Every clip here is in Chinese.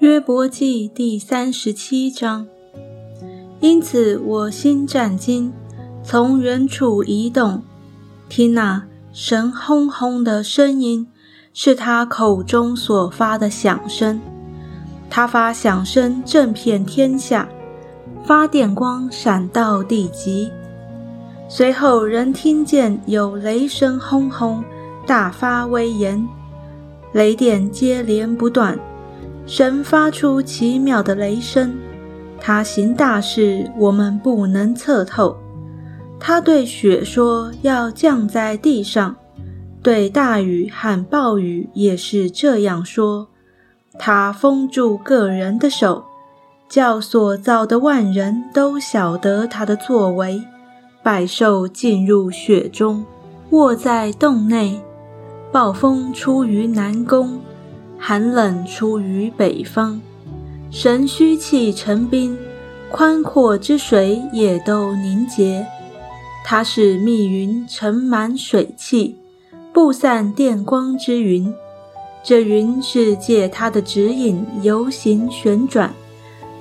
约伯记第三十七章。因此我心战惊，从原处移动。听那神轰轰的声音，是他口中所发的响声。他发响声震遍天下，发电光闪到地极。随后人听见有雷声轰轰，大发威严，雷电接连不断。神发出奇妙的雷声，他行大事，我们不能测透。他对雪说要降在地上，对大雨和暴雨也是这样说。他封住个人的手，叫所造的万人都晓得他的作为。百兽进入雪中，卧在洞内。暴风出于南宫。寒冷出于北方，神虚气成冰，宽阔之水也都凝结。它是密云盛满水汽，布散电光之云。这云是借它的指引游行旋转，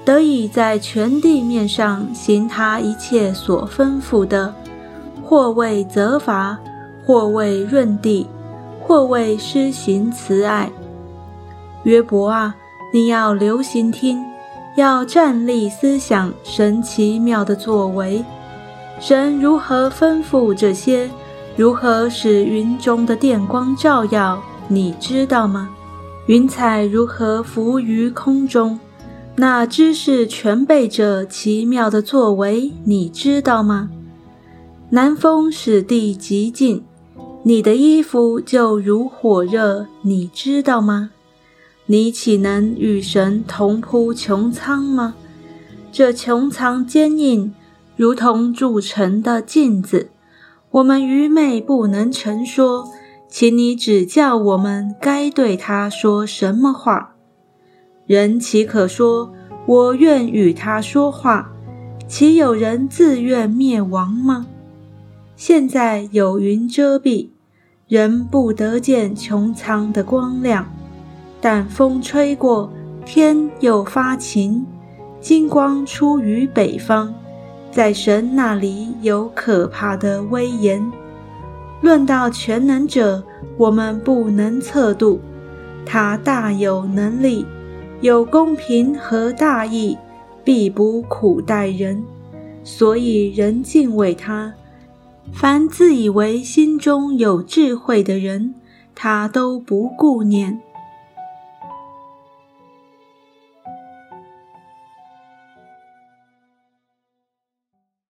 得以在全地面上行他一切所吩咐的，或为责罚，或为润地，或为施行慈爱。约伯啊，你要留心听，要站立思想神奇妙的作为。神如何吩咐这些？如何使云中的电光照耀？你知道吗？云彩如何浮于空中？那知识全备着奇妙的作为，你知道吗？南风使地极静，你的衣服就如火热，你知道吗？你岂能与神同铺穹苍吗？这穹苍坚硬，如同铸成的镜子。我们愚昧不能成说，请你指教我们该对他说什么话。人岂可说：“我愿与他说话？”岂有人自愿灭亡吗？现在有云遮蔽，人不得见穹苍的光亮。但风吹过，天又发晴，金光出于北方，在神那里有可怕的威严。论到全能者，我们不能测度，他大有能力，有公平和大义，必不苦待人，所以人敬畏他。凡自以为心中有智慧的人，他都不顾念。